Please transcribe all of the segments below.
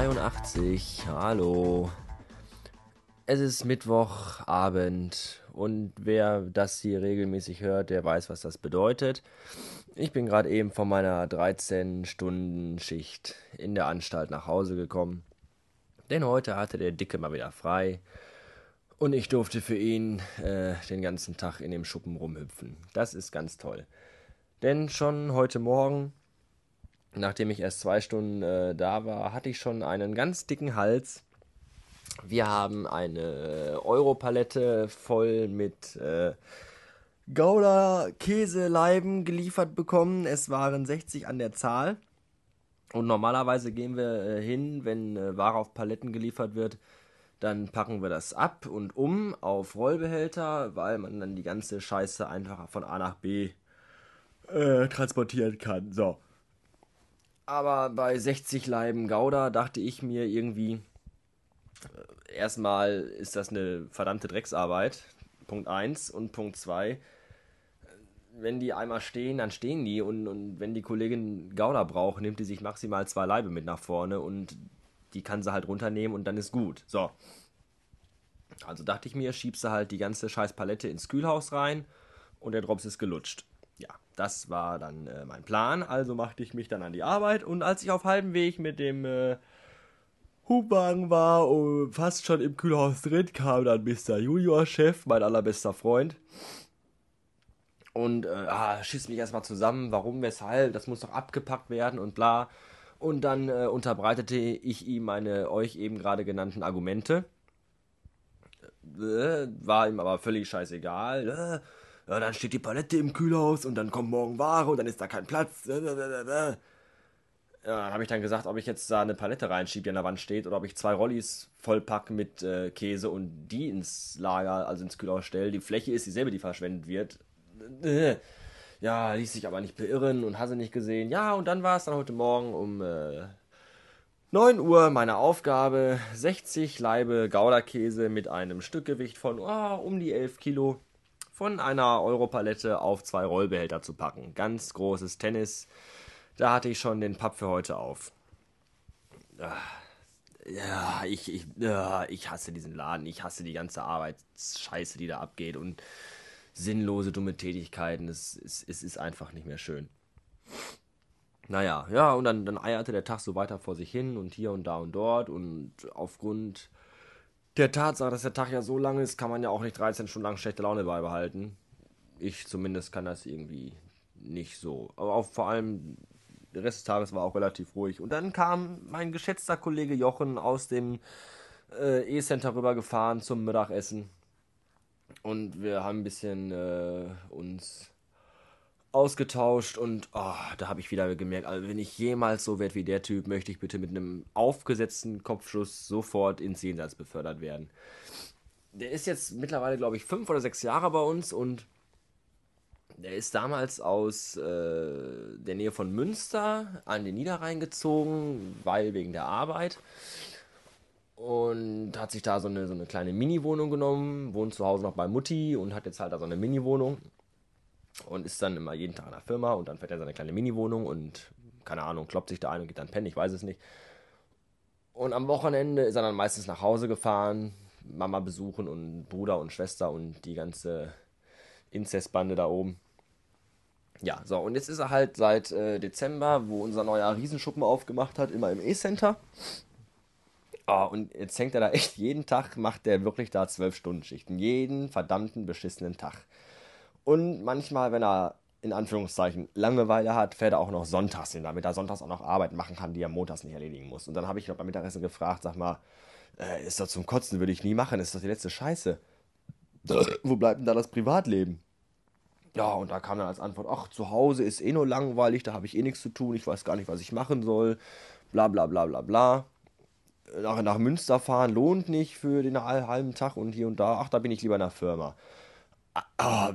83. Hallo. Es ist Mittwochabend und wer das hier regelmäßig hört, der weiß, was das bedeutet. Ich bin gerade eben von meiner 13-Stunden-Schicht in der Anstalt nach Hause gekommen. Denn heute hatte der Dicke mal wieder frei. Und ich durfte für ihn äh, den ganzen Tag in dem Schuppen rumhüpfen. Das ist ganz toll. Denn schon heute Morgen nachdem ich erst zwei Stunden äh, da war, hatte ich schon einen ganz dicken Hals. Wir haben eine Europalette voll mit äh, Gouda-Käseleiben geliefert bekommen. Es waren 60 an der Zahl. Und normalerweise gehen wir äh, hin, wenn äh, Ware auf Paletten geliefert wird, dann packen wir das ab und um auf Rollbehälter, weil man dann die ganze Scheiße einfach von A nach B äh, transportieren kann. So. Aber bei 60 Leiben Gouda dachte ich mir irgendwie, äh, erstmal ist das eine verdammte Drecksarbeit. Punkt 1 und Punkt 2 wenn die einmal stehen, dann stehen die und, und wenn die Kollegin Gouda braucht, nimmt die sich maximal zwei Leibe mit nach vorne und die kann sie halt runternehmen und dann ist gut. So. Also dachte ich mir, schiebst du halt die ganze scheiß Palette ins Kühlhaus rein und der Drops ist gelutscht ja, das war dann äh, mein Plan. Also machte ich mich dann an die Arbeit und als ich auf halbem Weg mit dem äh, Hubwagen war und fast schon im Kühlhaus drin, kam dann Mr. Junior-Chef, mein allerbester Freund. Und äh, ah, schiss mich erstmal zusammen, warum, weshalb, das muss doch abgepackt werden und bla. Und dann äh, unterbreitete ich ihm meine euch eben gerade genannten Argumente. Äh, war ihm aber völlig scheißegal. Äh, ja, dann steht die Palette im Kühlhaus und dann kommt morgen Ware und dann ist da kein Platz. Ja, habe ich dann gesagt, ob ich jetzt da eine Palette reinschiebe, die an der Wand steht, oder ob ich zwei Rollis vollpacke mit äh, Käse und die ins Lager, also ins Kühlhaus stelle. Die Fläche ist dieselbe, die verschwendet wird. Ja, ließ sich aber nicht beirren und hasse nicht gesehen. Ja, und dann war es dann heute Morgen um äh, 9 Uhr meine Aufgabe, 60 Laibe Gouda-Käse mit einem Stückgewicht von oh, um die 11 Kilo von einer Europalette auf zwei Rollbehälter zu packen. Ganz großes Tennis. Da hatte ich schon den Papp für heute auf. Ah, ja, ich, ich, ich hasse diesen Laden. Ich hasse die ganze Arbeitsscheiße, die da abgeht und sinnlose, dumme Tätigkeiten. Es, es, es ist einfach nicht mehr schön. Naja, ja, und dann, dann eierte der Tag so weiter vor sich hin und hier und da und dort und aufgrund der Tatsache, dass der Tag ja so lang ist, kann man ja auch nicht 13 Stunden lang schlechte Laune beibehalten. Ich zumindest kann das irgendwie nicht so. Aber auch vor allem der Rest des Tages war auch relativ ruhig. Und dann kam mein geschätzter Kollege Jochen aus dem äh, E-Center rübergefahren zum Mittagessen. Und wir haben ein bisschen äh, uns ausgetauscht und oh, da habe ich wieder gemerkt, also wenn ich jemals so werde wie der Typ, möchte ich bitte mit einem aufgesetzten Kopfschuss sofort ins Jenseits befördert werden. Der ist jetzt mittlerweile, glaube ich, fünf oder sechs Jahre bei uns und der ist damals aus äh, der Nähe von Münster an den Niederrhein gezogen, weil wegen der Arbeit. Und hat sich da so eine, so eine kleine Mini-Wohnung genommen, wohnt zu Hause noch bei Mutti und hat jetzt halt da so eine Mini-Wohnung und ist dann immer jeden Tag in der Firma und dann fährt er seine kleine Mini-Wohnung und keine Ahnung, kloppt sich da ein und geht dann pennen, ich weiß es nicht. Und am Wochenende ist er dann meistens nach Hause gefahren, Mama besuchen und Bruder und Schwester und die ganze Inzestbande da oben. Ja, so, und jetzt ist er halt seit äh, Dezember, wo unser neuer Riesenschuppen aufgemacht hat, immer im E-Center. Oh, und jetzt hängt er da echt jeden Tag, macht der wirklich da zwölf Stunden Schichten. Jeden verdammten beschissenen Tag. Und manchmal, wenn er in Anführungszeichen Langeweile hat, fährt er auch noch sonntags hin, damit er sonntags auch noch Arbeit machen kann, die er montags nicht erledigen muss. Und dann habe ich noch beim Mittagessen gefragt, sag mal, äh, ist das zum Kotzen, würde ich nie machen, ist das die letzte Scheiße. Wo bleibt denn da das Privatleben? Ja, und da kam dann als Antwort, ach, zu Hause ist eh nur langweilig, da habe ich eh nichts zu tun, ich weiß gar nicht, was ich machen soll, bla bla bla bla bla. Nach, nach Münster fahren lohnt nicht für den halben Tag und hier und da, ach, da bin ich lieber in der Firma. Ah, ah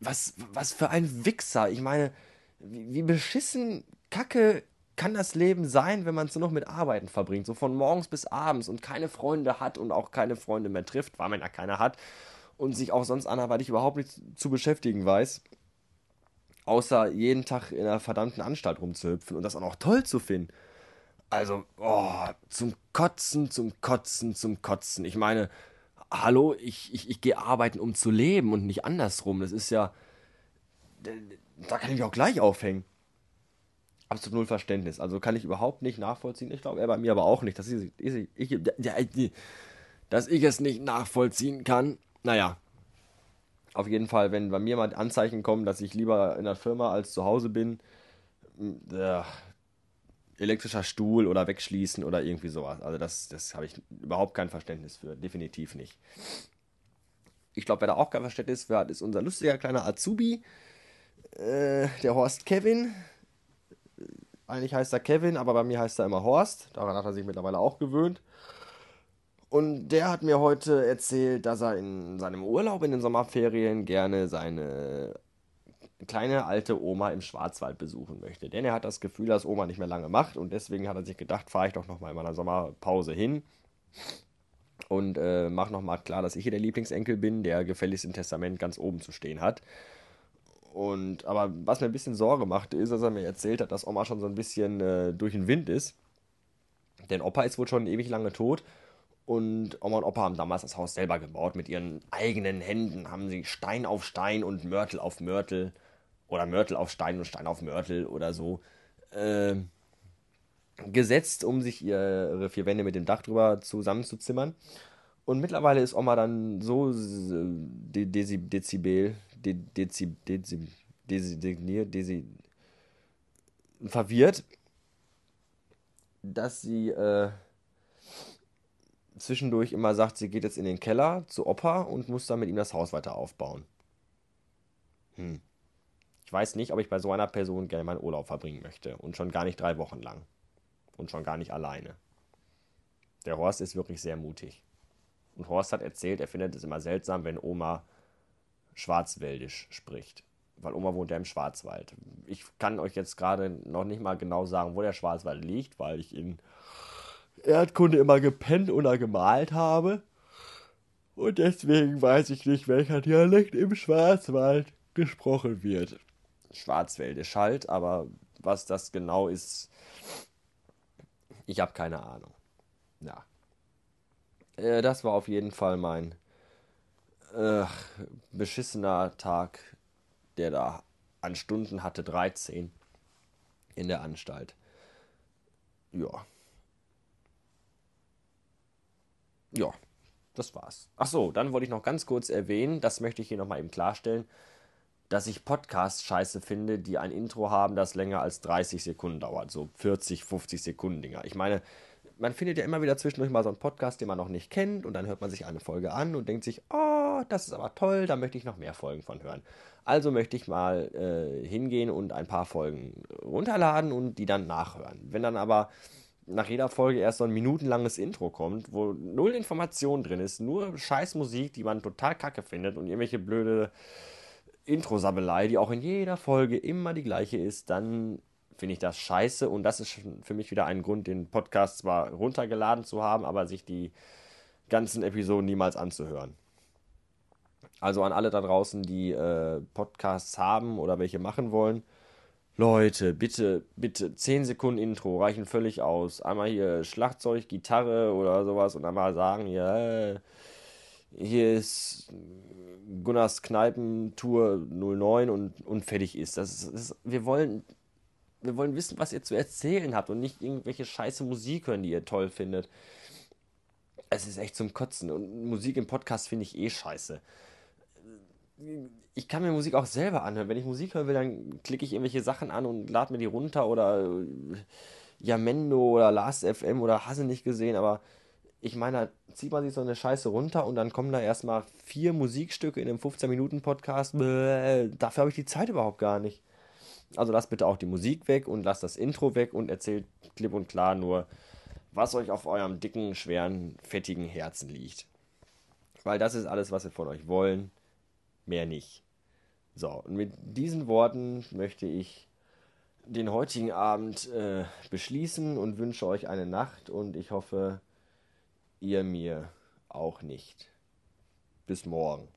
was, was für ein Wichser. Ich meine, wie, wie beschissen kacke kann das Leben sein, wenn man es nur noch mit Arbeiten verbringt, so von morgens bis abends und keine Freunde hat und auch keine Freunde mehr trifft, weil man ja keine hat und sich auch sonst anderweitig überhaupt nicht zu beschäftigen weiß, außer jeden Tag in einer verdammten Anstalt rumzuhüpfen und das auch noch toll zu finden. Also, oh, zum Kotzen, zum Kotzen, zum Kotzen. Ich meine, hallo, ich, ich, ich gehe arbeiten, um zu leben und nicht andersrum. Das ist ja. Da kann ich mich auch gleich aufhängen. Absolut null Verständnis. Also kann ich überhaupt nicht nachvollziehen. Ich glaube, er bei mir aber auch nicht. Dass ich, ich, ich, dass ich es nicht nachvollziehen kann. Naja. Auf jeden Fall, wenn bei mir mal Anzeichen kommen, dass ich lieber in der Firma als zu Hause bin, äh, elektrischer Stuhl oder wegschließen oder irgendwie sowas. Also das, das habe ich überhaupt kein Verständnis für. Definitiv nicht. Ich glaube, wer da auch kein Verständnis für hat, ist unser lustiger kleiner Azubi, äh, der Horst Kevin. Eigentlich heißt er Kevin, aber bei mir heißt er immer Horst. Daran hat er sich mittlerweile auch gewöhnt. Und der hat mir heute erzählt, dass er in seinem Urlaub in den Sommerferien gerne seine kleine alte Oma im Schwarzwald besuchen möchte. Denn er hat das Gefühl, dass Oma nicht mehr lange macht und deswegen hat er sich gedacht, fahre ich doch nochmal in meiner Sommerpause hin und äh, mach nochmal klar, dass ich hier der Lieblingsenkel bin, der gefälligst im Testament ganz oben zu stehen hat. Und aber was mir ein bisschen Sorge macht, ist, dass er mir erzählt hat, dass Oma schon so ein bisschen äh, durch den Wind ist. Denn Opa ist wohl schon ewig lange tot. Und Oma und Opa haben damals das Haus selber gebaut. Mit ihren eigenen Händen haben sie Stein auf Stein und Mörtel auf Mörtel oder Mörtel auf Stein und Stein auf Mörtel oder so äh, gesetzt, um sich ihre vier Wände mit dem Dach drüber zusammenzuzimmern. Und mittlerweile ist Oma dann so de Dezi Dezibel, de Dezi Dezi Dezi Dezi verwirrt, dass sie äh, zwischendurch immer sagt, sie geht jetzt in den Keller zu Opa und muss dann mit ihm das Haus weiter aufbauen. Hm. Ich weiß nicht, ob ich bei so einer Person gerne meinen Urlaub verbringen möchte. Und schon gar nicht drei Wochen lang. Und schon gar nicht alleine. Der Horst ist wirklich sehr mutig. Und Horst hat erzählt, er findet es immer seltsam, wenn Oma schwarzwäldisch spricht. Weil Oma wohnt ja im Schwarzwald. Ich kann euch jetzt gerade noch nicht mal genau sagen, wo der Schwarzwald liegt, weil ich in Erdkunde immer gepennt oder gemalt habe. Und deswegen weiß ich nicht, welcher Dialekt im Schwarzwald gesprochen wird. Schwarzwäldisch halt, aber was das genau ist, ich habe keine Ahnung. Ja. Äh, das war auf jeden Fall mein äh, beschissener Tag, der da an Stunden hatte 13 in der Anstalt. Ja. Ja, das war's. Ach so, dann wollte ich noch ganz kurz erwähnen, das möchte ich hier nochmal eben klarstellen dass ich Podcasts scheiße finde, die ein Intro haben, das länger als 30 Sekunden dauert. So 40, 50 Sekunden Dinger. Ich meine, man findet ja immer wieder zwischendurch mal so einen Podcast, den man noch nicht kennt und dann hört man sich eine Folge an und denkt sich, oh, das ist aber toll, da möchte ich noch mehr Folgen von hören. Also möchte ich mal äh, hingehen und ein paar Folgen runterladen und die dann nachhören. Wenn dann aber nach jeder Folge erst so ein minutenlanges Intro kommt, wo null Information drin ist, nur scheiß Musik, die man total kacke findet und irgendwelche blöde Intro-Sabbelei, die auch in jeder Folge immer die gleiche ist, dann finde ich das scheiße. Und das ist für mich wieder ein Grund, den Podcast zwar runtergeladen zu haben, aber sich die ganzen Episoden niemals anzuhören. Also an alle da draußen, die äh, Podcasts haben oder welche machen wollen. Leute, bitte, bitte, 10 Sekunden Intro reichen völlig aus. Einmal hier Schlagzeug, Gitarre oder sowas und einmal sagen, ja, hier ist Gunnars Kneipentour 09 und, und fertig ist. Das ist, das ist, wir wollen wir wollen wissen, was ihr zu erzählen habt und nicht irgendwelche scheiße Musik hören, die ihr toll findet. Es ist echt zum Kotzen und Musik im Podcast finde ich eh scheiße. Ich kann mir Musik auch selber anhören. Wenn ich Musik hören will, dann klicke ich irgendwelche Sachen an und lade mir die runter oder Yamendo oder Last FM oder Hasse nicht gesehen, aber ich meine, da zieht man sich so eine Scheiße runter und dann kommen da erstmal vier Musikstücke in einem 15-Minuten-Podcast. Dafür habe ich die Zeit überhaupt gar nicht. Also lasst bitte auch die Musik weg und lasst das Intro weg und erzählt klipp und klar nur, was euch auf eurem dicken, schweren, fettigen Herzen liegt. Weil das ist alles, was wir von euch wollen. Mehr nicht. So, und mit diesen Worten möchte ich den heutigen Abend äh, beschließen und wünsche euch eine Nacht und ich hoffe, ihr mir auch nicht. Bis morgen.